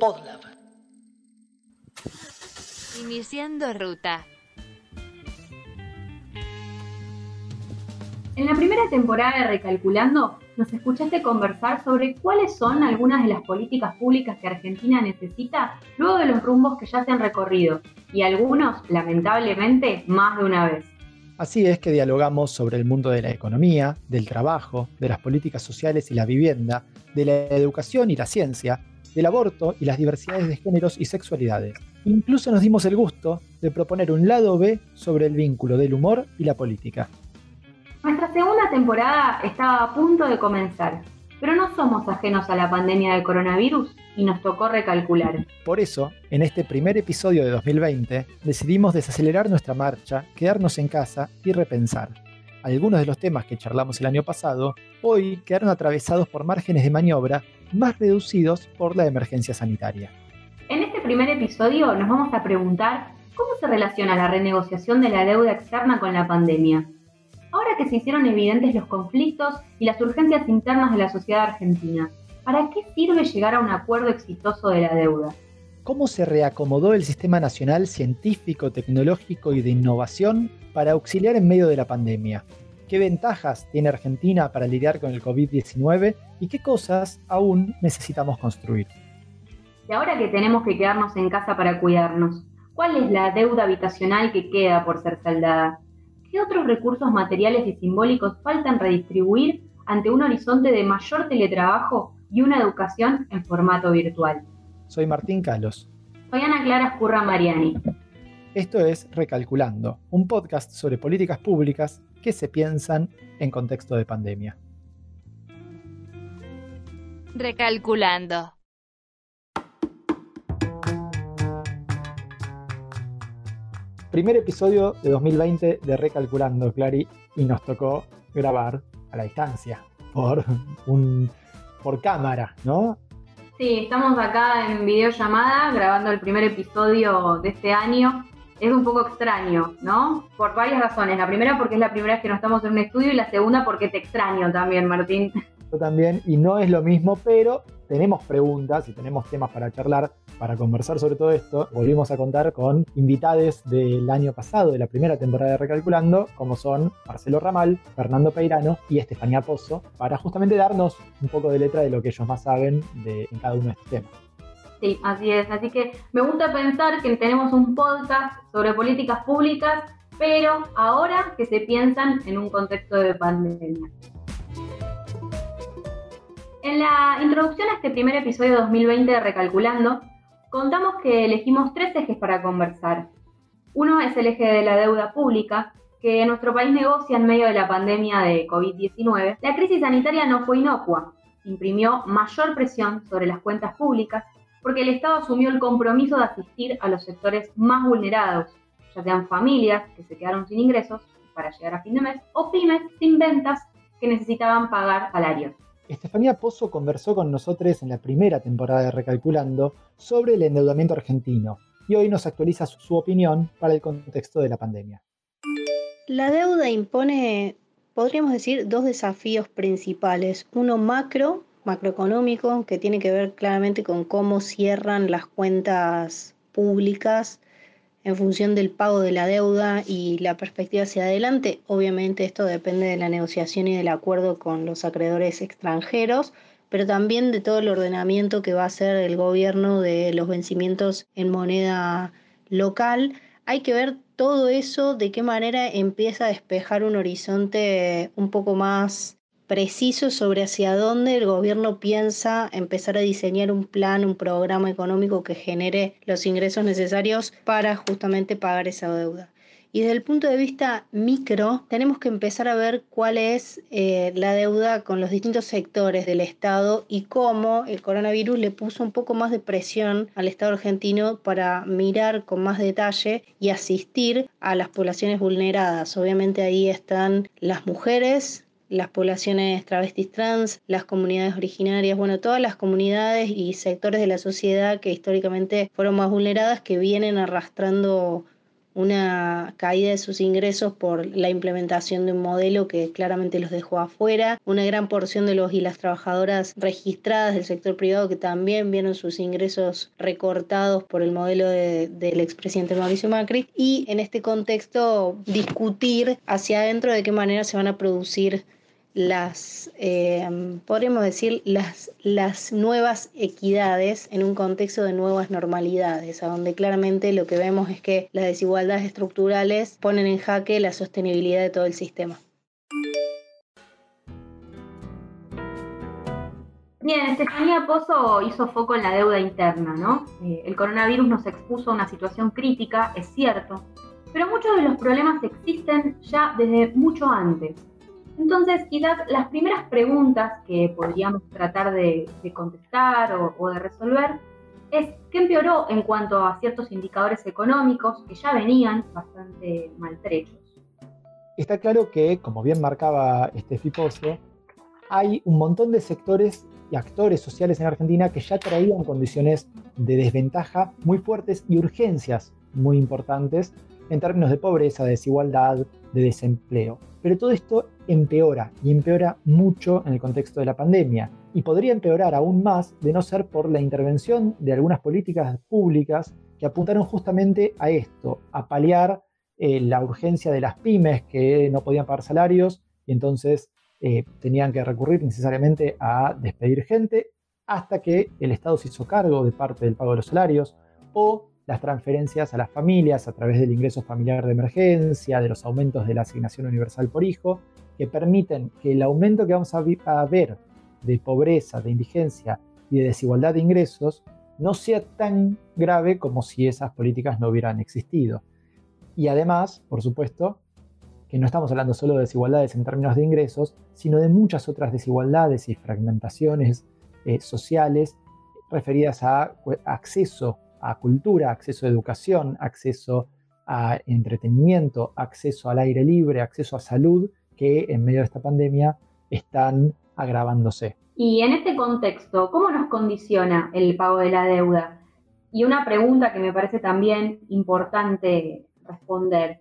Podlab. Iniciando ruta. En la primera temporada de Recalculando, nos escuchaste conversar sobre cuáles son algunas de las políticas públicas que Argentina necesita luego de los rumbos que ya se han recorrido, y algunos, lamentablemente, más de una vez. Así es que dialogamos sobre el mundo de la economía, del trabajo, de las políticas sociales y la vivienda, de la educación y la ciencia, del aborto y las diversidades de géneros y sexualidades. Incluso nos dimos el gusto de proponer un lado B sobre el vínculo del humor y la política. Nuestra segunda temporada estaba a punto de comenzar, pero no somos ajenos a la pandemia del coronavirus y nos tocó recalcular. Por eso, en este primer episodio de 2020, decidimos desacelerar nuestra marcha, quedarnos en casa y repensar. Algunos de los temas que charlamos el año pasado hoy quedaron atravesados por márgenes de maniobra más reducidos por la emergencia sanitaria. En este primer episodio nos vamos a preguntar cómo se relaciona la renegociación de la deuda externa con la pandemia Ahora que se hicieron evidentes los conflictos y las urgencias internas de la sociedad argentina, ¿para qué sirve llegar a un acuerdo exitoso de la deuda? ¿Cómo se reacomodó el sistema nacional científico, tecnológico y de innovación para auxiliar en medio de la pandemia? ¿Qué ventajas tiene Argentina para lidiar con el COVID-19 y qué cosas aún necesitamos construir? Y ahora que tenemos que quedarnos en casa para cuidarnos, ¿cuál es la deuda habitacional que queda por ser saldada? ¿Qué otros recursos materiales y simbólicos faltan redistribuir ante un horizonte de mayor teletrabajo y una educación en formato virtual? Soy Martín Calos. Soy Ana Clara Escurra Mariani. Esto es Recalculando, un podcast sobre políticas públicas que se piensan en contexto de pandemia. Recalculando. Primer episodio de 2020 de Recalculando, Clary, y nos tocó grabar a la distancia, por, un, por cámara, ¿no? Sí, estamos acá en videollamada grabando el primer episodio de este año. Es un poco extraño, ¿no? Por varias razones. La primera porque es la primera vez que no estamos en un estudio y la segunda porque te extraño también, Martín. También, y no es lo mismo, pero tenemos preguntas y tenemos temas para charlar, para conversar sobre todo esto. Volvimos a contar con invitades del año pasado, de la primera temporada de Recalculando, como son Marcelo Ramal, Fernando Peirano y Estefanía Pozo, para justamente darnos un poco de letra de lo que ellos más saben de, en cada uno de estos temas. Sí, así es. Así que me gusta pensar que tenemos un podcast sobre políticas públicas, pero ahora que se piensan en un contexto de pandemia. En la introducción a este primer episodio 2020 de Recalculando, contamos que elegimos tres ejes para conversar. Uno es el eje de la deuda pública, que nuestro país negocia en medio de la pandemia de COVID-19. La crisis sanitaria no fue inocua, imprimió mayor presión sobre las cuentas públicas porque el Estado asumió el compromiso de asistir a los sectores más vulnerados, ya sean familias que se quedaron sin ingresos para llegar a fin de mes o pymes sin ventas que necesitaban pagar salarios. Estefanía Pozo conversó con nosotros en la primera temporada de Recalculando sobre el endeudamiento argentino y hoy nos actualiza su, opinión para el contexto de la pandemia. La deuda impone, podríamos decir, dos desafíos principales. Uno macro, macroeconómico, que tiene que ver claramente con cómo cierran las cuentas públicas en función del pago de la deuda y la perspectiva hacia adelante. Obviamente esto depende de la negociación y del acuerdo con los acreedores extranjeros, pero también de todo el ordenamiento que va a hacer el gobierno de los vencimientos en moneda local. Hay que ver todo eso, de qué manera empieza a despejar un horizonte un poco más preciso sobre hacia dónde el gobierno piensa empezar a diseñar un plan, un programa económico que genere los ingresos necesarios para justamente pagar esa deuda. Y desde el punto de vista micro, tenemos que empezar a ver cuál es eh, la deuda con los distintos sectores del Estado y cómo el coronavirus le puso un poco más de presión al Estado argentino para mirar con más detalle y asistir a las poblaciones vulneradas. Obviamente ahí están las mujeres, las poblaciones travestis trans, las comunidades originarias, bueno, todas las comunidades y sectores de la sociedad que históricamente fueron más vulneradas, que vienen arrastrando una caída de sus ingresos por la implementación de un modelo que claramente los dejó afuera, una gran porción de los y las trabajadoras registradas del sector privado que también vieron sus ingresos recortados por el modelo del expresidente Mauricio Macri. Y en este contexto discutir hacia adentro de qué manera se van a producir las, eh, podríamos decir, las, las nuevas equidades en un contexto de nuevas normalidades, donde claramente lo que vemos es que las desigualdades estructurales ponen en jaque la sostenibilidad de todo el sistema. Bien, Estefanía Pozo hizo foco en la deuda interna, ¿no? Eh, el coronavirus nos expuso a una situación crítica, es cierto, pero muchos de los problemas existen ya desde mucho antes. Entonces, quizás las primeras preguntas que podríamos tratar de, contestar o, de resolver es qué empeoró en cuanto a ciertos indicadores económicos que ya venían bastante maltrechos. Está claro que, como bien marcaba este Fiposo, hay un montón de sectores y actores sociales en Argentina que ya traían condiciones de desventaja muy fuertes y urgencias muy importantes en términos de pobreza, de desigualdad, de desempleo. Pero todo esto empeora y empeora mucho en el contexto de la pandemia. Y podría empeorar aún más de no ser por la intervención de algunas políticas públicas que apuntaron justamente a esto, a paliar eh, la urgencia de las pymes que no podían pagar salarios y entonces eh, tenían que recurrir necesariamente a despedir gente hasta que el Estado se hizo cargo de parte del pago de los salarios o las transferencias a las familias a través del ingreso familiar de emergencia, de los aumentos de la asignación universal por hijo, que permiten que el aumento que vamos a, ver de pobreza, de indigencia y de desigualdad de ingresos no sea tan grave como si esas políticas no hubieran existido. Y además, por supuesto, que no estamos hablando solo de desigualdades en términos de ingresos, sino de muchas otras desigualdades y fragmentaciones eh, sociales referidas a acceso a cultura, acceso a educación, acceso a entretenimiento, acceso al aire libre, acceso a salud, que en medio de esta pandemia están agravándose. Y en este contexto, ¿cómo nos condiciona el pago de la deuda? Y una pregunta que me parece también importante responder.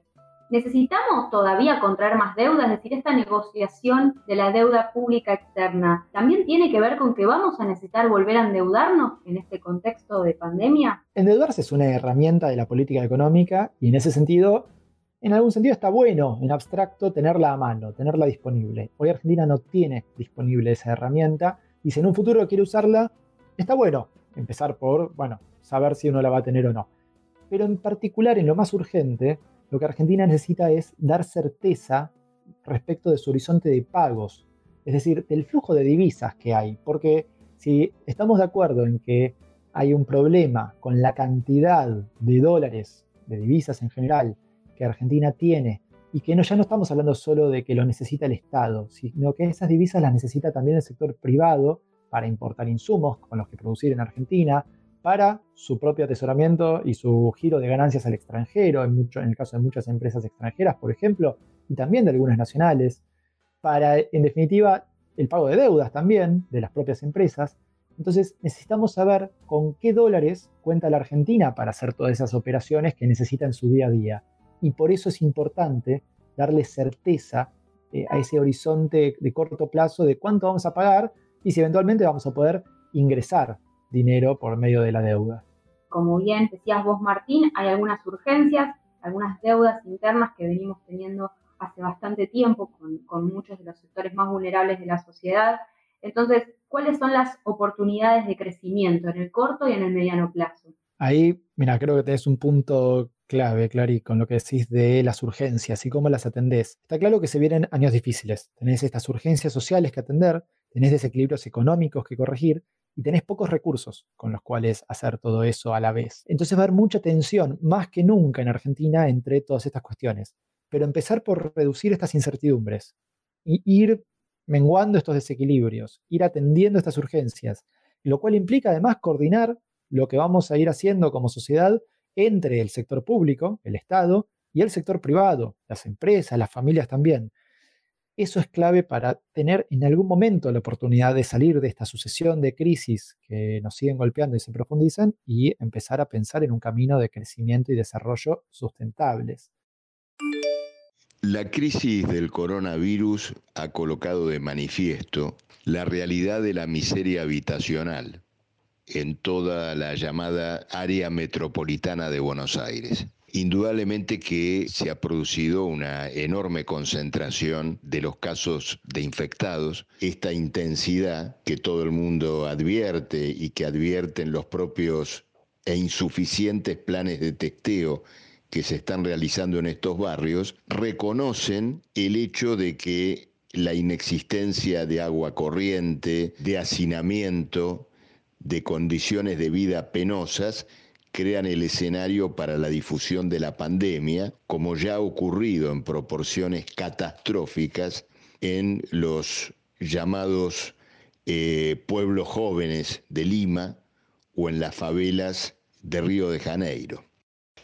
¿Necesitamos todavía contraer más deudas? Es decir, esta negociación de la deuda pública externa también tiene que ver con que vamos a necesitar volver a endeudarnos en este contexto de pandemia. Endeudarse es una herramienta de la política económica y en ese sentido, en algún sentido está bueno, en abstracto, tenerla a mano, tenerla disponible. Hoy Argentina no tiene disponible esa herramienta y si en un futuro quiere usarla, está bueno empezar por, bueno, saber si uno la va a tener o no. Pero en particular, en lo más urgente, lo que Argentina necesita es dar certeza respecto de su horizonte de pagos, es decir, del flujo de divisas que hay, porque si estamos de acuerdo en que hay un problema con la cantidad de dólares, de divisas en general, que Argentina tiene, y que no, ya no estamos hablando solo de que lo necesita el Estado, sino que esas divisas las necesita también el sector privado para importar insumos con los que producir en Argentina, para su propio atesoramiento y su giro de ganancias al extranjero, en, mucho, en el caso de muchas empresas extranjeras, por ejemplo, y también de algunas nacionales, para, en definitiva, el pago de deudas también de las propias empresas. Entonces necesitamos saber con qué dólares cuenta la Argentina para hacer todas esas operaciones que necesita en su día a día. Y por eso es importante darle certeza eh, a ese horizonte de corto plazo de cuánto vamos a pagar y si eventualmente vamos a poder ingresar dinero por medio de la deuda. Como bien decías vos, Martín, hay algunas urgencias, algunas deudas internas que venimos teniendo hace bastante tiempo con, muchos de los sectores más vulnerables de la sociedad. Entonces, ¿cuáles son las oportunidades de crecimiento en el corto y en el mediano plazo? Ahí, mira, creo que tenés un punto clave, Clary, con lo que decís de las urgencias y cómo las atendés. Está claro que se vienen años difíciles. Tenés estas urgencias sociales que atender, tenés desequilibrios económicos que corregir, y tenés pocos recursos con los cuales hacer todo eso a la vez. Entonces va a haber mucha tensión, más que nunca en Argentina, entre todas estas cuestiones. Pero empezar por reducir estas incertidumbres y ir menguando estos desequilibrios, ir atendiendo estas urgencias, lo cual implica además coordinar lo que vamos a ir haciendo como sociedad entre el sector público, el Estado, y el sector privado, las empresas, las familias también. eso es clave para tener en algún momento la oportunidad de salir de esta sucesión de crisis que nos siguen golpeando y se profundizan y empezar a pensar en un camino de crecimiento y desarrollo sustentables. La crisis del coronavirus ha colocado de manifiesto la realidad de la miseria habitacional en toda la llamada área metropolitana de Buenos Aires. Indudablemente que se ha producido una enorme concentración de los casos de infectados, esta intensidad que todo el mundo advierte y que advierten los propios e insuficientes planes de testeo que se están realizando en estos barrios, reconocen el hecho de que la inexistencia de agua corriente, de hacinamiento, de condiciones de vida penosas, crean el escenario para la difusión de la pandemia, como ya ha ocurrido en proporciones catastróficas en los llamados eh, pueblos jóvenes de Lima o en las favelas de Río de Janeiro.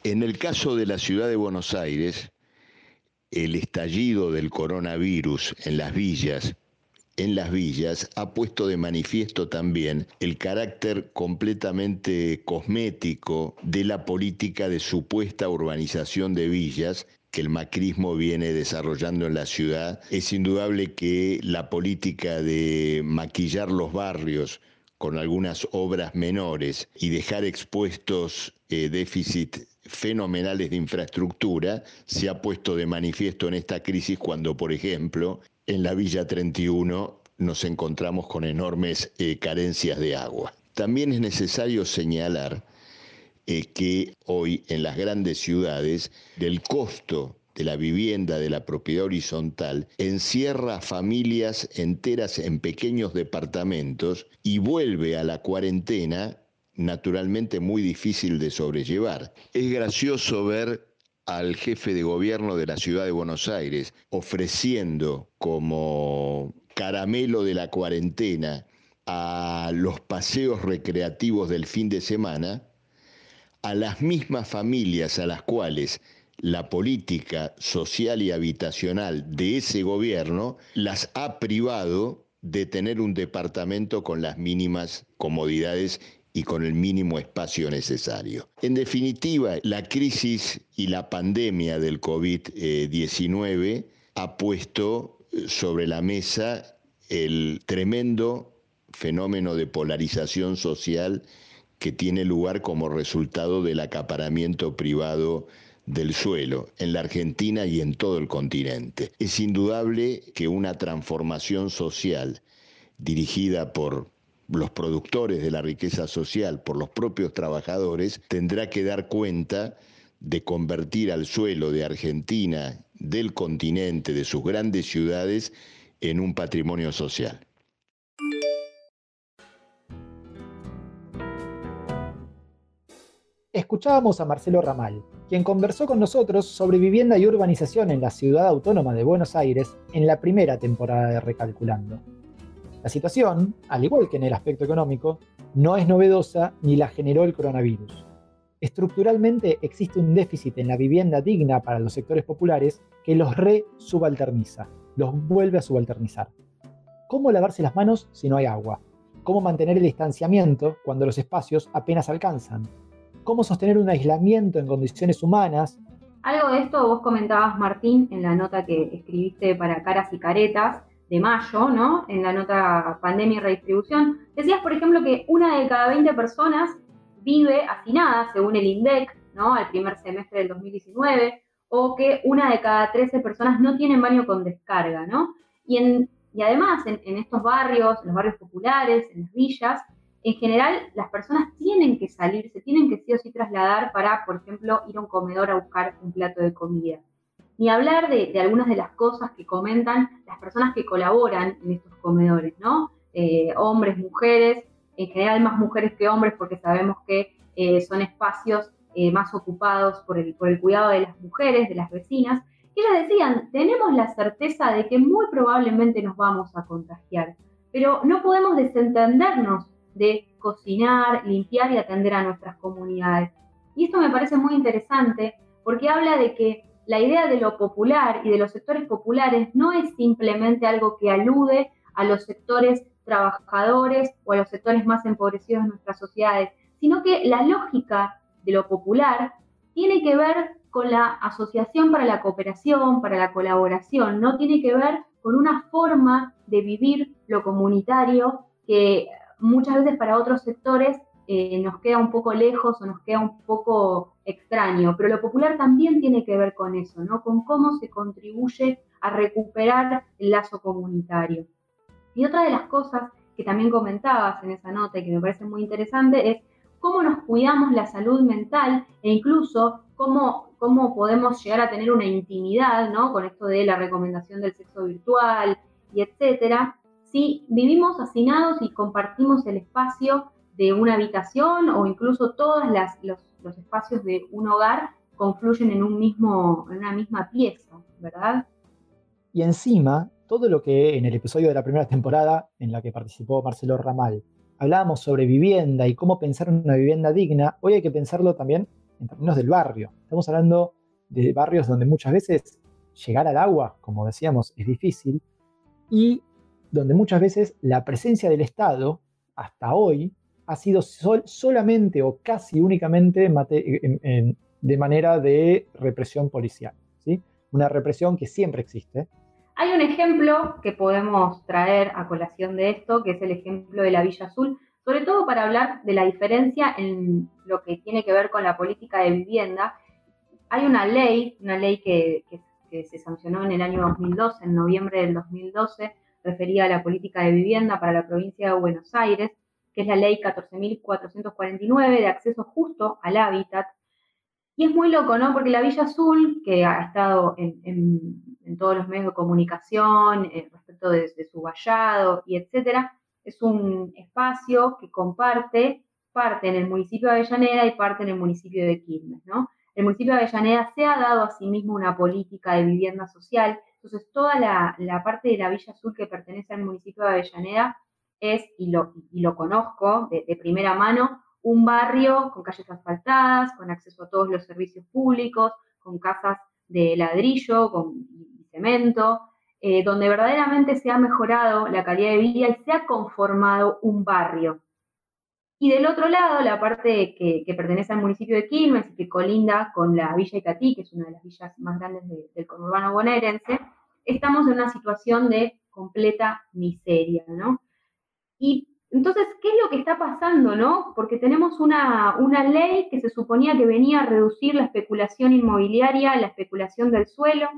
En el caso de la ciudad de Buenos Aires, el estallido del coronavirus en las villas en las villas ha puesto de manifiesto también el carácter completamente cosmético de la política de supuesta urbanización de villas que el macrismo viene desarrollando en la ciudad. Es indudable que la política de maquillar los barrios con algunas obras menores y dejar expuestos eh, déficits fenomenales de infraestructura se ha puesto de manifiesto en esta crisis cuando, por ejemplo, en la Villa 31 nos encontramos con enormes eh, carencias de agua. También es necesario señalar eh, que hoy en las grandes ciudades del costo de la vivienda, de la propiedad horizontal, encierra familias enteras en pequeños departamentos y vuelve a la cuarentena naturalmente muy difícil de sobrellevar. Es gracioso ver al jefe de gobierno de la ciudad de Buenos Aires ofreciendo como caramelo de la cuarentena a los paseos recreativos del fin de semana, a las mismas familias a las cuales la política social y habitacional de ese gobierno las ha privado de tener un departamento con las mínimas comodidades y con el mínimo espacio necesario. En definitiva, la crisis y la pandemia del COVID-19 ha puesto eh, sobre la mesa el tremendo fenómeno de polarización social que tiene lugar como resultado del acaparamiento privado del suelo en la Argentina y en todo el continente. Es indudable que una transformación social dirigida por los productores de la riqueza social, por los propios trabajadores, tendrá que dar cuenta de convertir al suelo de Argentina, del continente, de sus grandes ciudades, en un patrimonio social. Escuchábamos a Marcelo Ramal, quien conversó con nosotros sobre vivienda y urbanización en la ciudad autónoma de Buenos Aires en la primera temporada de Recalculando. La situación, al igual que en el aspecto económico, no es novedosa ni la generó el coronavirus. Estructuralmente existe un déficit en la vivienda digna para los sectores populares que los re-subalterniza, los vuelve a subalternizar. ¿Cómo lavarse las manos si no hay agua? ¿Cómo mantener el distanciamiento cuando los espacios apenas alcanzan? ¿Cómo sostener un aislamiento en condiciones humanas? Algo de esto vos comentabas, Martín, en la nota que escribiste para Caras y Caretas, de mayo, ¿no? En la nota Pandemia y Redistribución, decías, por ejemplo, que una de cada 20 personas vive hacinada, según el INDEC, ¿no? Al primer semestre del 2019, o que una de cada 13 personas no tienen baño con descarga, ¿no? Y, en, y además, en, en estos barrios, en los barrios populares, en las villas, en general las personas tienen que salir, se tienen que sí o sí trasladar para, por ejemplo, ir a un comedor a buscar un plato de comida. Ni hablar de, algunas de las cosas que comentan las personas que colaboran en estos comedores, ¿no? Eh, hombres, mujeres, en general más mujeres que hombres porque sabemos que eh, son espacios eh, más ocupados por el, por el cuidado de las mujeres, de las vecinas. Y ellas decían, tenemos la certeza de que muy probablemente nos vamos a contagiar, pero no podemos desentendernos de cocinar, limpiar y atender a nuestras comunidades. Y esto me parece muy interesante porque habla de que la idea de lo popular y de los sectores populares no es simplemente algo que alude a los sectores trabajadores o a los sectores más empobrecidos de nuestras sociedades, sino que la lógica de lo popular tiene que ver con la asociación para la cooperación, para la colaboración, no tiene que ver con una forma de vivir lo comunitario que muchas veces para otros sectores eh, nos queda un poco lejos o nos queda un poco extraño, pero lo popular también tiene que ver con eso, ¿no? Con cómo se contribuye a recuperar el lazo comunitario. Y otra de las cosas que también comentabas en esa nota y que me parece muy interesante es cómo nos cuidamos la salud mental e incluso cómo, cómo podemos llegar a tener una intimidad, ¿no? Con esto de la recomendación del sexo virtual y etcétera, si vivimos hacinados y compartimos el espacio de una habitación o incluso todos los, espacios de un hogar confluyen en, un mismo, en una misma pieza, ¿verdad? Y encima, todo lo que en el episodio de la primera temporada en la que participó Marcelo Ramal, hablábamos sobre vivienda y cómo pensar en una vivienda digna, hoy hay que pensarlo también en términos del barrio. Estamos hablando de barrios donde muchas veces llegar al agua, como decíamos, es difícil, y donde muchas veces la presencia del Estado, hasta hoy, ha sido solamente o casi únicamente de manera de represión policial. ¿sí? Una represión que siempre existe. Hay un ejemplo que podemos traer a colación de esto, que es el ejemplo de la Villa Azul, sobre todo para hablar de la diferencia en lo que tiene que ver con la política de vivienda. Hay una ley, una ley que, se sancionó en el año 2012, en noviembre del 2012, referida a la política de vivienda para la provincia de Buenos Aires, que es la ley 14.449 de acceso justo al hábitat. Y es muy loco, ¿no? Porque la Villa Azul, que ha estado en, todos los medios de comunicación eh, respecto de, su vallado y etcétera, es un espacio que comparte parte en el municipio de Avellaneda y parte en el municipio de Quilmes, ¿no? El municipio de Avellaneda se ha dado a sí mismo una política de vivienda social, entonces toda la, parte de la Villa Azul que pertenece al municipio de Avellaneda es, y lo, conozco de, primera mano, un barrio con calles asfaltadas, con acceso a todos los servicios públicos, con casas de ladrillo, con cemento, eh, donde verdaderamente se ha mejorado la calidad de vida y se ha conformado un barrio. Y del otro lado, la parte que, pertenece al municipio de Quilmes y que colinda con la Villa Itatí, que es una de las villas más grandes del conurbano bonaerense, estamos en una situación de completa miseria, ¿no? Y entonces, ¿qué es lo que está pasando, no? Porque tenemos una, una ley que se suponía que venía a reducir la especulación inmobiliaria, la especulación del suelo,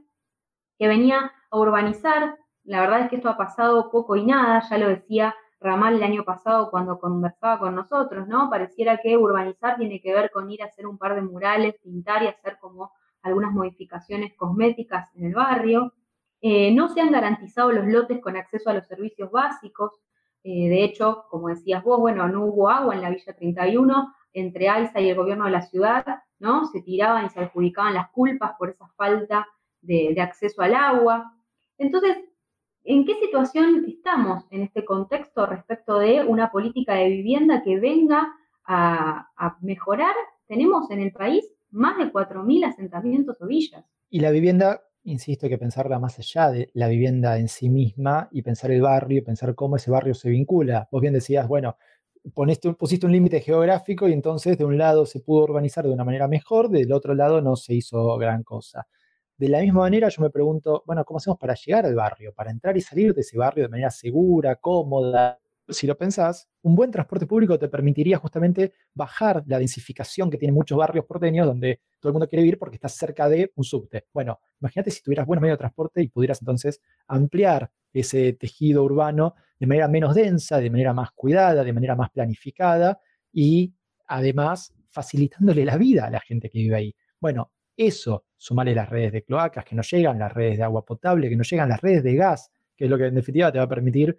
que venía a urbanizar. La verdad es que esto ha pasado poco y nada, ya lo decía Ramal el año pasado cuando conversaba con nosotros, ¿no? Pareciera que urbanizar tiene que ver con ir a hacer un par de murales, pintar y hacer como algunas modificaciones cosméticas en el barrio. Eh, no se han garantizado los lotes con acceso a los servicios básicos. Eh, de hecho, como decías vos, bueno, no hubo agua en la Villa 31, entre AISA y el gobierno de la ciudad, ¿no? Se tiraban y se adjudicaban las culpas por esa falta de, de acceso al agua. Entonces, ¿En qué situación estamos en este contexto respecto de una política de vivienda que venga a, mejorar? Tenemos en el país más de 4.000 asentamientos o villas. Y la vivienda, insisto, que pensarla más allá de la vivienda en sí misma y pensar el barrio, pensar cómo ese barrio se vincula. Vos bien decías, bueno, pusiste un límite geográfico y entonces de un lado se pudo urbanizar de una manera mejor, del otro lado no se hizo gran cosa. De la misma manera, yo me pregunto, bueno, ¿cómo hacemos para llegar al barrio? Para entrar y salir de ese barrio de manera segura, cómoda. Si lo pensás, un buen transporte público te permitiría justamente bajar la densificación que tienen muchos barrios porteños donde todo el mundo quiere vivir porque estás cerca de un subte. Bueno, imagínate si tuvieras buenos medios de transporte y pudieras entonces ampliar ese tejido urbano de manera menos densa, de manera más cuidada, de manera más planificada y además facilitándole la vida a la gente que vive ahí. Bueno, eso, sumarle las redes de cloacas que no llegan, las redes de agua potable que no llegan, las redes de gas, que es lo que en definitiva te va a permitir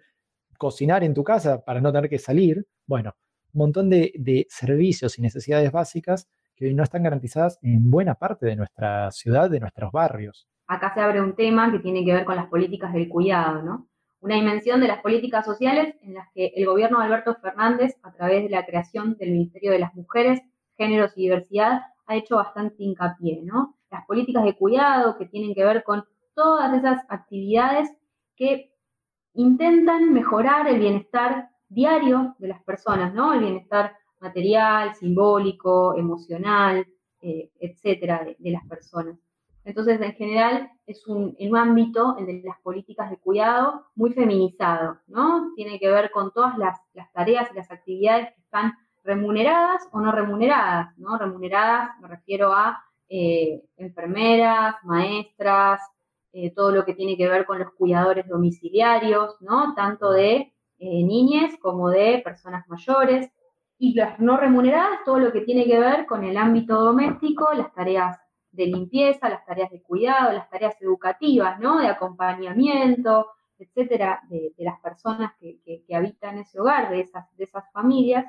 cocinar en tu casa para no tener que salir. Bueno, un montón de, servicios y necesidades básicas que hoy no están garantizadas en buena parte de nuestra ciudad, de nuestros barrios. Acá se abre un tema que tiene que ver con las políticas del cuidado, ¿no? Una dimensión de las políticas sociales en las que el gobierno de Alberto Fernández, a través de la creación del Ministerio de las Mujeres, Géneros y Diversidad, ha hecho bastante hincapié, ¿no? las políticas de cuidado, que tienen que ver con todas esas actividades que intentan mejorar el bienestar diario de las personas, ¿no? El bienestar material, simbólico, emocional, eh, etcétera, de, las personas. Entonces, en general, es un, un ámbito, el de las políticas de cuidado, muy feminizado, ¿no? Tiene que ver con todas las, tareas y las actividades que están remuneradas o no remuneradas, ¿no? Remuneradas, me refiero a eh, enfermeras, maestras, eh, todo lo que tiene que ver con los cuidadores domiciliarios, ¿no? Tanto de eh, niñas como de personas mayores. Y las no remuneradas, todo lo que tiene que ver con el ámbito doméstico, las tareas de limpieza, las tareas de cuidado, las tareas educativas, ¿no? De acompañamiento, etcétera, de, las personas que, habitan ese hogar, de esas, de esas familias,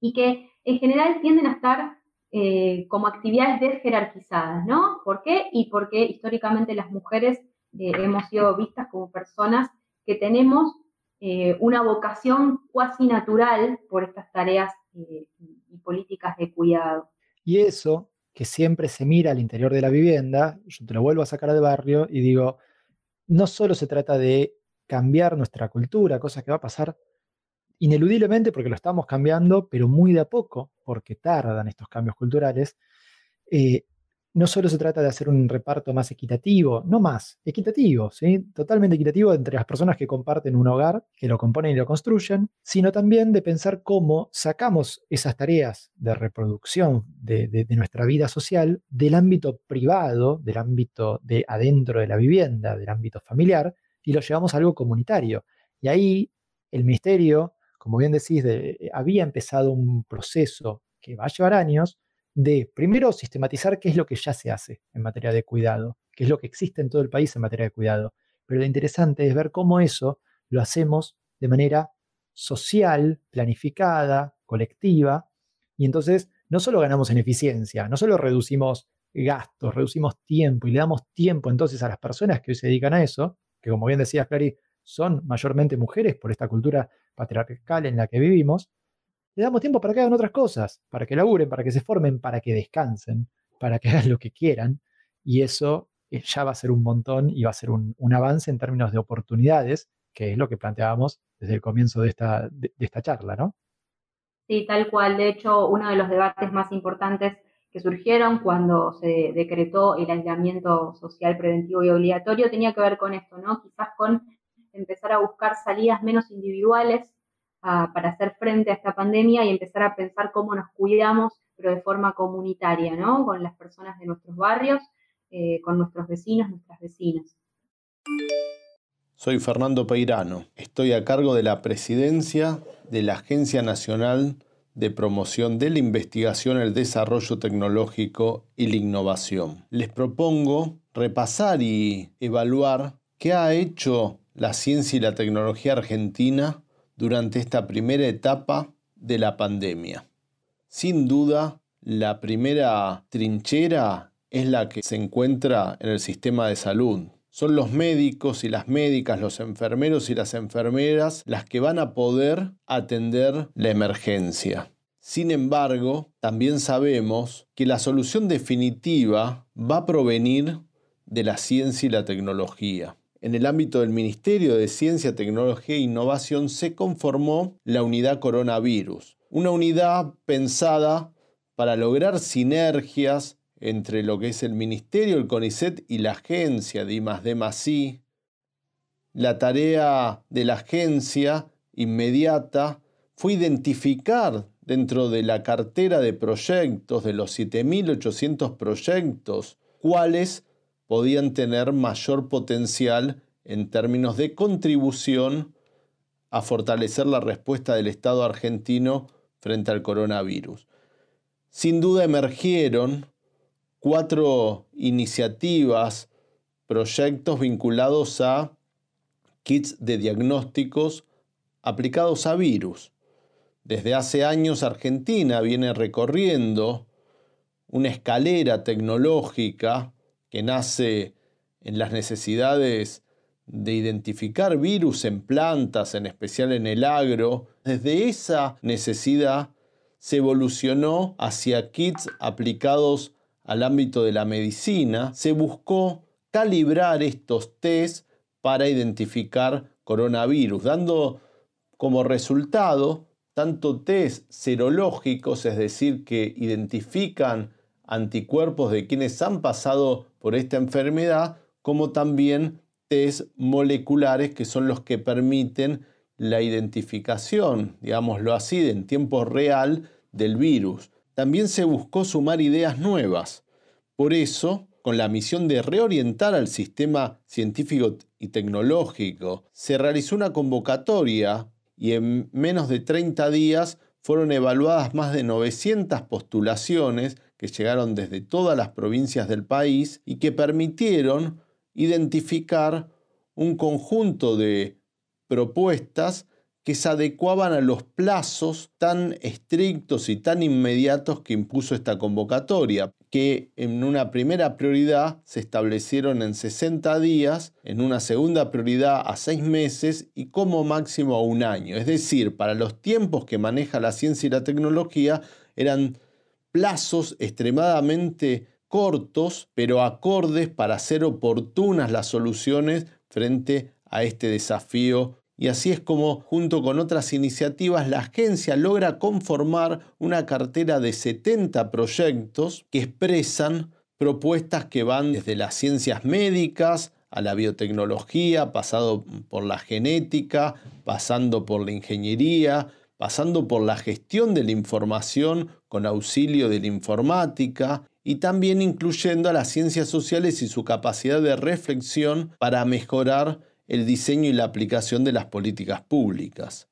y que en general tienden a estar eh, como actividades desjerarquizadas, ¿no? ¿Por qué? Y porque históricamente las mujeres eh, hemos sido vistas como personas que tenemos eh, una vocación cuasi natural por estas tareas y políticas de cuidado. Y eso, que siempre se mira al interior de la vivienda, yo te lo vuelvo a sacar del barrio y digo, no solo se trata de cambiar nuestra cultura, cosa que va a pasar ineludiblemente porque lo estamos cambiando, pero muy de a poco, porque tardan estos cambios culturales, eh, no solo se trata de hacer un reparto más equitativo, no más, equitativo, ¿sí? totalmente equitativo entre las personas que comparten un hogar, que lo componen y lo construyen, sino también de pensar cómo sacamos esas tareas de reproducción de, de nuestra vida social del ámbito privado, del ámbito de adentro de la vivienda, del ámbito familiar, y lo llevamos a algo comunitario. Y ahí el ministerio como bien decís, eh, había empezado un proceso que va a llevar años de, primero, sistematizar qué es lo que ya se hace en materia de cuidado, qué es lo que existe en todo el país en materia de cuidado. Pero lo interesante es ver cómo eso lo hacemos de manera social, planificada, colectiva, y entonces no solo ganamos en eficiencia, no solo reducimos gastos, reducimos tiempo y le damos tiempo entonces a las personas que hoy se dedican a eso, que como bien decías, Clary, son mayormente mujeres por esta cultura patriarcal en la que vivimos, le damos tiempo para que hagan otras cosas, para que laburen, para que se formen, para que descansen, para que hagan lo que quieran. Y eso eh, ya va a ser un montón y va a ser un, avance en términos de oportunidades, que es lo que planteábamos desde el comienzo de esta, de esta charla, ¿no? Sí, tal cual. De hecho, uno de los debates más importantes que surgieron cuando se decretó el aislamiento social preventivo y obligatorio tenía que ver con esto, ¿no? Quizás con empezar a buscar salidas menos individuales para hacer frente a esta pandemia y empezar a pensar cómo nos cuidamos, pero de forma comunitaria, ¿no? Con las personas de nuestros barrios, eh, con nuestros vecinos, nuestras vecinas. Soy Fernando Peirano. Estoy a cargo de la presidencia de la Agencia Nacional de Promoción de la Investigación, el Desarrollo Tecnológico y la Innovación. Les propongo repasar y evaluar qué ha hecho la ciencia y la tecnología argentina durante esta primera etapa de la pandemia. Sin duda, la primera trinchera es la que se encuentra en el sistema de salud. Son los médicos y las médicas, los enfermeros y las enfermeras las que van a poder atender la emergencia. Sin embargo, también sabemos que la solución definitiva va a provenir de la ciencia y la tecnología en el ámbito del Ministerio de Ciencia, Tecnología e Innovación se conformó la unidad coronavirus, una unidad pensada para lograr sinergias entre lo que es el Ministerio, el CONICET y la agencia de I+D+I. La tarea de la agencia inmediata fue identificar dentro de la cartera de proyectos, de los 7.800 proyectos, cuáles podían tener mayor potencial en términos de contribución a fortalecer la respuesta del Estado argentino frente al coronavirus. Sin duda emergieron cuatro iniciativas, proyectos vinculados a kits de diagnósticos aplicados a virus. Desde hace años Argentina viene recorriendo una escalera tecnológica que nace en las necesidades de identificar virus en plantas, en especial en el agro. Desde esa necesidad se evolucionó hacia kits aplicados al ámbito de la medicina, se buscó calibrar estos test para identificar coronavirus, dando como resultado tanto test serológicos, es decir, que identifican anticuerpos de quienes han pasado por esta enfermedad, como también test moleculares que son los que permiten la identificación, digámoslo así, en tiempo real del virus. También se buscó sumar ideas nuevas. Por eso, con la misión de reorientar al sistema científico y tecnológico, se realizó una convocatoria y en menos de 30 días fueron evaluadas más de 900 postulaciones que llegaron desde todas las provincias del país y que permitieron identificar un conjunto de propuestas que se adecuaban a los plazos tan estrictos y tan inmediatos que impuso esta convocatoria, que en una primera prioridad se establecieron en 60 días, en una segunda prioridad a 6 meses y como máximo a un año. Es decir, para los tiempos que maneja la ciencia y la tecnología eran plazos extremadamente cortos, pero acordes para hacer oportunas las soluciones frente a este desafío. Y así es como, junto con otras iniciativas, la agencia logra conformar una cartera de 70 proyectos que expresan propuestas que van desde las ciencias médicas a la biotecnología, pasado por la genética, pasando por la ingeniería, pasando por la gestión de la información con auxilio de la informática y también incluyendo a las ciencias sociales y su capacidad de reflexión para mejorar el diseño y la aplicación de las políticas públicas.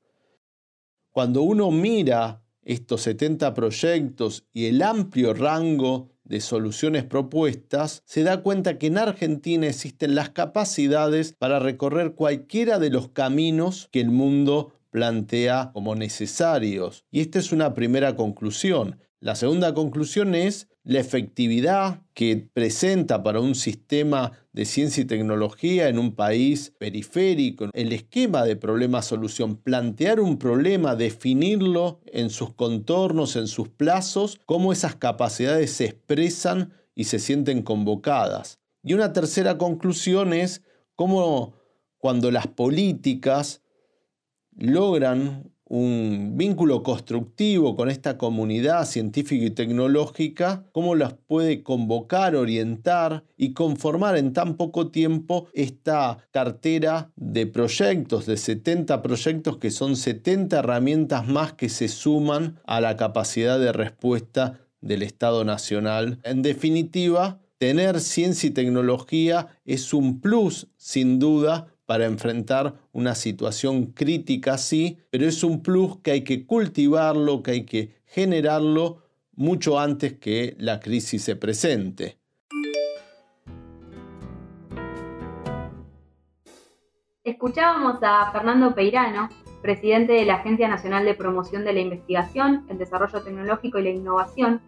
Cuando uno mira estos 70 proyectos y el amplio rango de soluciones propuestas, se da cuenta que en Argentina existen las capacidades para recorrer cualquiera de los caminos que el mundo plantea como necesarios. Y esta es una primera conclusión. La segunda conclusión es la efectividad que presenta para un sistema de ciencia y tecnología en un país periférico, el esquema de problema-solución, plantear un problema, definirlo en sus contornos, en sus plazos, cómo esas capacidades se expresan y se sienten convocadas. Y una tercera conclusión es cómo cuando las políticas logran un vínculo constructivo con esta comunidad científica y tecnológica, cómo las puede convocar, orientar y conformar en tan poco tiempo esta cartera de proyectos, de 70 proyectos que son 70 herramientas más que se suman a la capacidad de respuesta del Estado Nacional. En definitiva, tener ciencia y tecnología es un plus, sin duda, para enfrentar una situación crítica, sí, pero es un plus que hay que cultivarlo, que hay que generarlo mucho antes que la crisis se presente. Escuchábamos a Fernando Peirano, presidente de la Agencia Nacional de Promoción de la Investigación, el Desarrollo Tecnológico y la Innovación,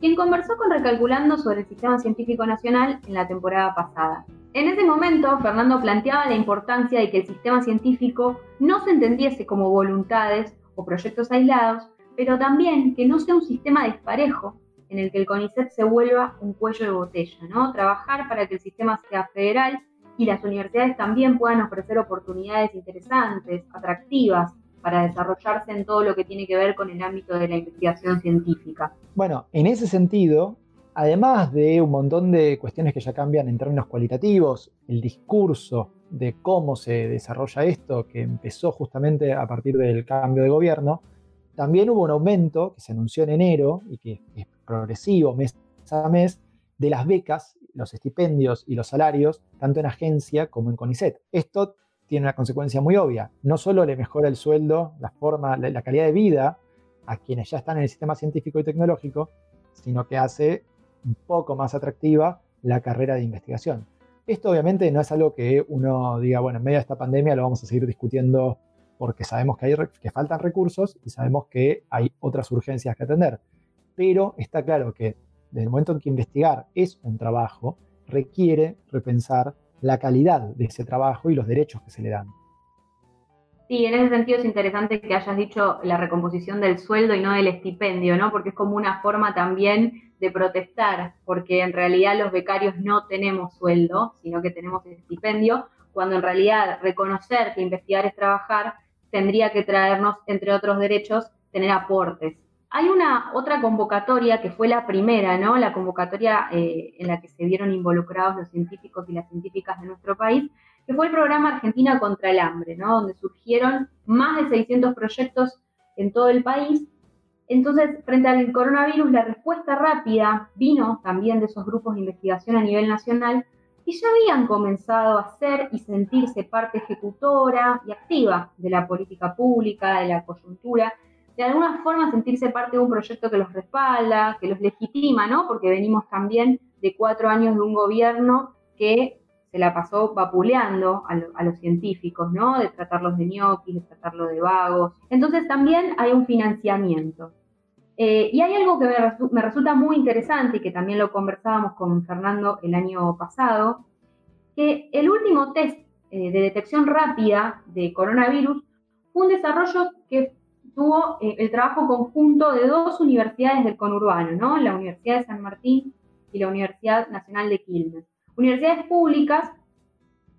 quien conversó con Recalculando sobre el Sistema Científico Nacional en la temporada pasada. En ese momento, Fernando planteaba la importancia de que el sistema científico no se entendiese como voluntades o proyectos aislados, pero también que no sea un sistema desparejo en el que el CONICET se vuelva un cuello de botella, ¿no? Trabajar para que el sistema sea federal y las universidades también puedan ofrecer oportunidades interesantes, atractivas, para desarrollarse en todo lo que tiene que ver con el ámbito de la investigación científica. Bueno, en ese sentido, además de un montón de cuestiones que ya cambian en términos cualitativos, el discurso de cómo se desarrolla esto, que empezó justamente a partir del cambio de gobierno, también hubo un aumento que se anunció en enero y que es progresivo mes a mes de las becas, los estipendios y los salarios, tanto en agencia como en CONICET. Esto tiene una consecuencia muy obvia. No solo le mejora el sueldo, la forma, la calidad de vida a quienes ya están en el sistema científico y tecnológico, sino que hace un poco más atractiva la carrera de investigación. Esto obviamente no es algo que uno diga, bueno, en medio de esta pandemia lo vamos a seguir discutiendo porque sabemos que, hay, que faltan recursos y sabemos que hay otras urgencias que atender. Pero está claro que desde el momento en que investigar es un trabajo, requiere repensar la calidad de ese trabajo y los derechos que se le dan. Sí, en ese sentido es interesante que hayas dicho la recomposición del sueldo y no del estipendio, ¿no? Porque es como una forma también de protestar, porque en realidad los becarios no tenemos sueldo, sino que tenemos estipendio, cuando en realidad reconocer que investigar es trabajar tendría que traernos, entre otros derechos, tener aportes. Hay una otra convocatoria que fue la primera, ¿no? La convocatoria eh, en la que se vieron involucrados los científicos y las científicas de nuestro país, que fue el programa Argentina contra el Hambre, ¿no? Donde surgieron más de 600 proyectos en todo el país. Entonces, frente al coronavirus, la respuesta rápida vino también de esos grupos de investigación a nivel nacional y ya habían comenzado a ser y sentirse parte ejecutora y activa de la política pública, de la coyuntura, de alguna forma sentirse parte de un proyecto que los respalda, que los legitima, ¿no? Porque venimos también de cuatro años de un gobierno que se la pasó vapuleando a, los científicos, ¿no? De tratarlos de ñoquis, de tratarlos de vagos. Entonces también hay un financiamiento. Eh, y hay algo que me, resulta muy interesante y que también lo conversábamos con Fernando el año pasado, que el último test eh, de detección rápida de coronavirus fue un desarrollo que tuvo eh, el trabajo conjunto de dos universidades del conurbano, ¿no? la Universidad de San Martín y la Universidad Nacional de Quilmes. Universidades públicas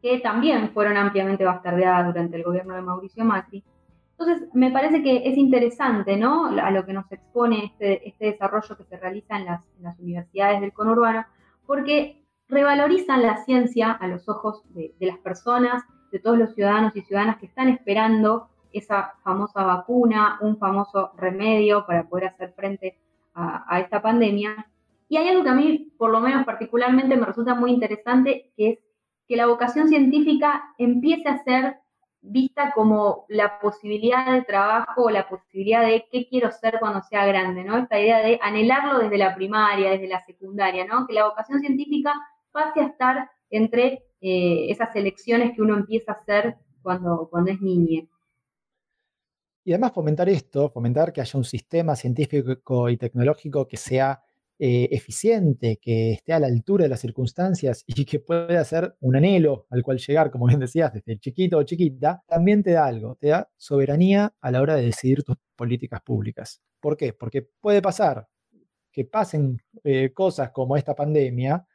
que también fueron ampliamente bastardeadas durante el gobierno de Mauricio Macri, entonces, me parece que es interesante, ¿no? A lo que nos expone este, este desarrollo que se realiza en las, universidades del conurbano, porque revalorizan la ciencia a los ojos de, las personas, de todos los ciudadanos y ciudadanas que están esperando esa famosa vacuna, un famoso remedio para poder hacer frente a, a esta pandemia. Y hay algo que a mí, por lo menos particularmente, me resulta muy interesante, que es que la vocación científica empiece a ser vista como la posibilidad de trabajo o la posibilidad de qué quiero ser cuando sea grande, ¿no? Esta idea de anhelarlo desde la primaria, desde la secundaria, ¿no? Que la vocación científica pase a estar entre eh, esas elecciones que uno empieza a hacer cuando, cuando es niña. Y además fomentar esto, fomentar que haya un sistema científico y tecnológico que sea eh, eficiente, que esté a la altura de las circunstancias y que pueda ser un anhelo al cual llegar, como bien decías, desde chiquito o chiquita, también te da algo, te da soberanía a la hora de decidir tus políticas públicas. ¿Por qué? Porque puede pasar que pasen eh, cosas como esta pandemia,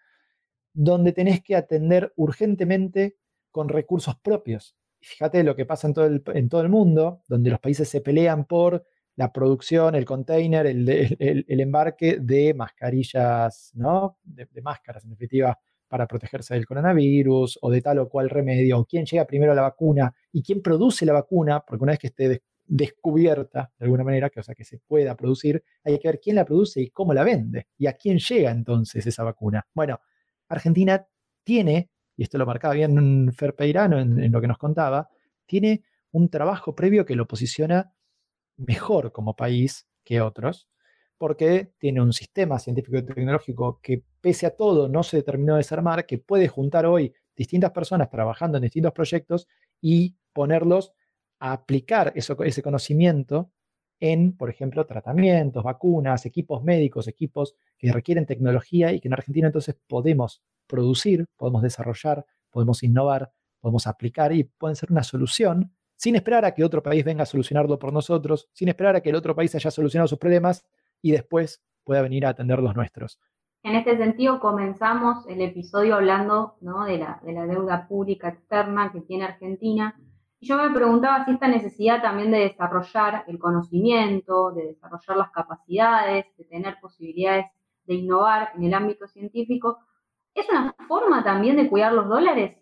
donde tenés que atender urgentemente con recursos propios. fíjate lo que pasa en todo, en todo el mundo, donde los países se pelean por la producción, el container, el, embarque de mascarillas, ¿no? De, máscaras, en definitiva, para protegerse del coronavirus o de tal o cual remedio, o quién llega primero a la vacuna y quién produce la vacuna, porque una vez que esté descubierta de alguna manera, que, o sea, que se pueda producir, hay que ver quién la produce y cómo la vende y a quién llega entonces esa vacuna. Bueno, Argentina tiene, y esto lo marcaba bien Fer Peirano en lo que nos contaba, tiene un trabajo previo que lo posiciona mejor como país que otros, porque tiene un sistema científico y tecnológico que pese a todo no se terminó de desarmar, que puede juntar hoy distintas personas trabajando en distintos proyectos y ponerlos a aplicar eso, ese conocimiento en, por ejemplo, tratamientos, vacunas, equipos médicos, equipos que requieren tecnología y que en Argentina entonces podemos producir, podemos desarrollar, podemos innovar, podemos aplicar y pueden ser una solución sin esperar a que otro país venga a solucionarlo por nosotros, sin esperar a que el otro país haya solucionado sus problemas y después pueda venir a atender los nuestros. En este sentido, comenzamos el episodio hablando de, la, de la deuda pública externa que tiene Argentina. Y yo me preguntaba si esta necesidad también de desarrollar el conocimiento, de desarrollar las capacidades, de tener posibilidades de innovar en el ámbito científico, ¿es una forma también de cuidar los dólares?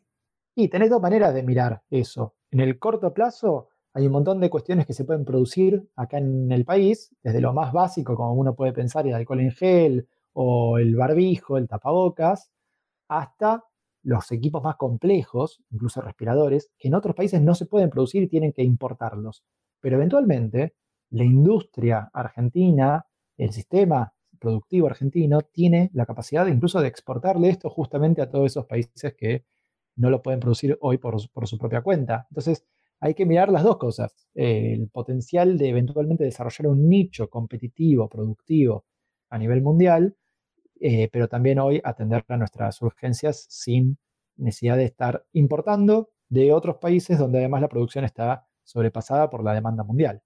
Y tenés dos maneras de mirar eso. En el corto plazo hay un montón de cuestiones que se pueden producir acá en el país, desde lo más básico, como uno puede pensar, el alcohol en gel o el barbijo, el tapabocas, hasta los equipos más complejos, incluso respiradores, que en otros países no se pueden producir y tienen que importarlos. Pero eventualmente la industria argentina, el sistema productivo argentino, tiene la capacidad incluso de exportarle esto justamente a todos esos países que no lo pueden producir hoy por, su propia cuenta. Entonces, hay que mirar las dos cosas. el potencial de eventualmente desarrollar un nicho competitivo, productivo a nivel mundial, eh, pero también hoy atender a nuestras urgencias sin necesidad de estar importando de otros países donde además la producción está sobrepasada por la demanda mundial.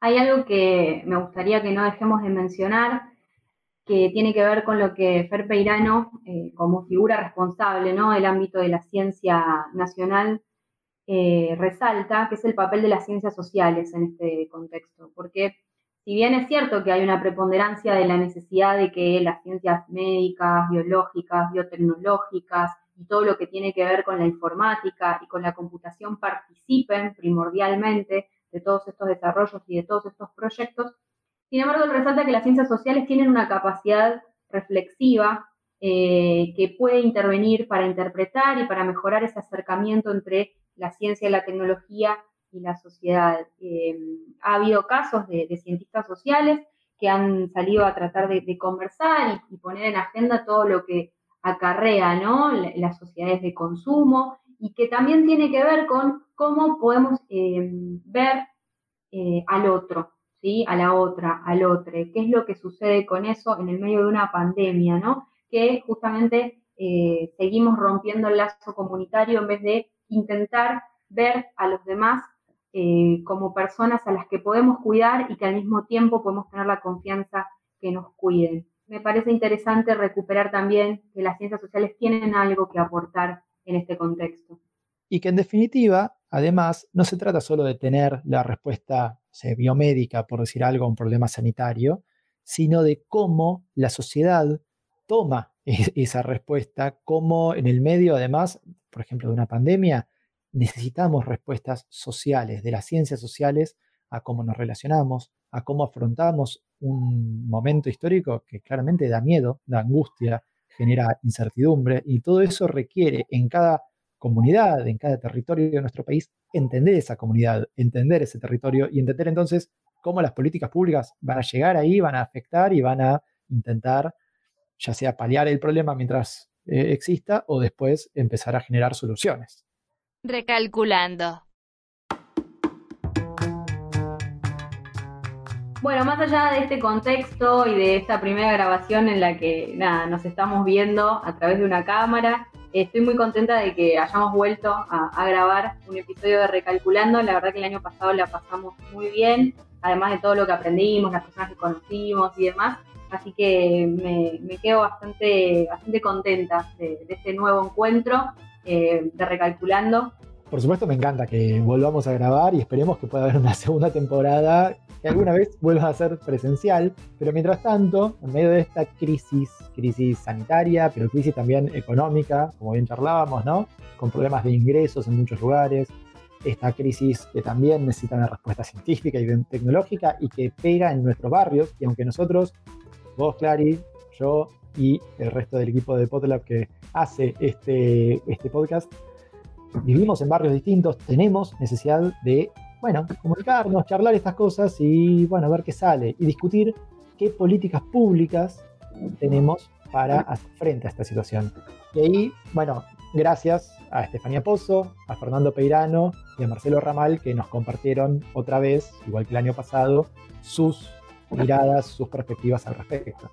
Hay algo que me gustaría que no dejemos de mencionar, que tiene que ver con lo que Fer Peirano, eh, como figura responsable ¿no? del ámbito de la ciencia nacional, eh, resalta, que es el papel de las ciencias sociales en este contexto. Porque si bien es cierto que hay una preponderancia de la necesidad de que las ciencias médicas, biológicas, biotecnológicas y todo lo que tiene que ver con la informática y con la computación participen primordialmente de todos estos desarrollos y de todos estos proyectos, sin embargo, resalta que las ciencias sociales tienen una capacidad reflexiva eh, que puede intervenir para interpretar y para mejorar ese acercamiento entre la ciencia y la tecnología y la sociedad. Eh, ha habido casos de, cientistas sociales que han salido a tratar de, conversar y, poner en agenda todo lo que acarrea ¿no? las sociedades de consumo y que también tiene que ver con cómo podemos eh, ver al otro, a la otra, al otro. ¿Qué es lo que sucede con eso en el medio de una pandemia, ¿no? Que justamente eh, seguimos rompiendo el lazo comunitario en vez de intentar ver a los demás eh, como personas a las que podemos cuidar y que al mismo tiempo podemos tener la confianza que nos cuiden. Me parece interesante recuperar también que las ciencias sociales tienen algo que aportar en este contexto. Y que en definitiva, además, no se trata solo de tener la respuesta biomédica, por decir algo, un problema sanitario, sino de cómo la sociedad toma esa respuesta, cómo en el medio, además, por ejemplo, de una pandemia, necesitamos respuestas sociales, de las ciencias sociales, a cómo nos relacionamos, a cómo afrontamos un momento histórico que claramente da miedo, da angustia, genera incertidumbre, y todo eso requiere en cada comunidad, en cada territorio de nuestro país, entender esa comunidad, entender ese territorio y entender entonces cómo las políticas públicas van a llegar ahí, van a afectar y van a intentar ya sea paliar el problema mientras eh, exista o después empezar a generar soluciones. Recalculando. Bueno, más allá de este contexto y de esta primera grabación en la que nada, nos estamos viendo a través de una cámara, Estoy muy contenta de que hayamos vuelto a, grabar un episodio de Recalculando. La verdad que el año pasado la pasamos muy bien, además de todo lo que aprendimos, las personas que conocimos y demás. Así que me, quedo bastante, bastante contenta de, este nuevo encuentro eh, de Recalculando. Por supuesto me encanta que volvamos a grabar y esperemos que pueda haber una segunda temporada que alguna vez vuelva a ser presencial, pero mientras tanto, en medio de esta crisis, crisis sanitaria, pero crisis también económica, como bien charlábamos, ¿no? Con problemas de ingresos en muchos lugares, esta crisis que también necesita una respuesta científica y tecnológica y que pega en nuestros barrios, y aunque nosotros, vos, Clary, yo y el resto del equipo de Potlab que hace este, este podcast, vivimos en barrios distintos, tenemos necesidad de, bueno, comunicarnos, charlar estas cosas y, bueno, ver qué sale y discutir qué políticas públicas tenemos para hacer frente a esta situación. Y ahí, bueno, gracias a Estefanía Pozo, a Fernando Peirano y a Marcelo Ramal que nos compartieron otra vez, igual que el año pasado, sus miradas, sus perspectivas al respecto.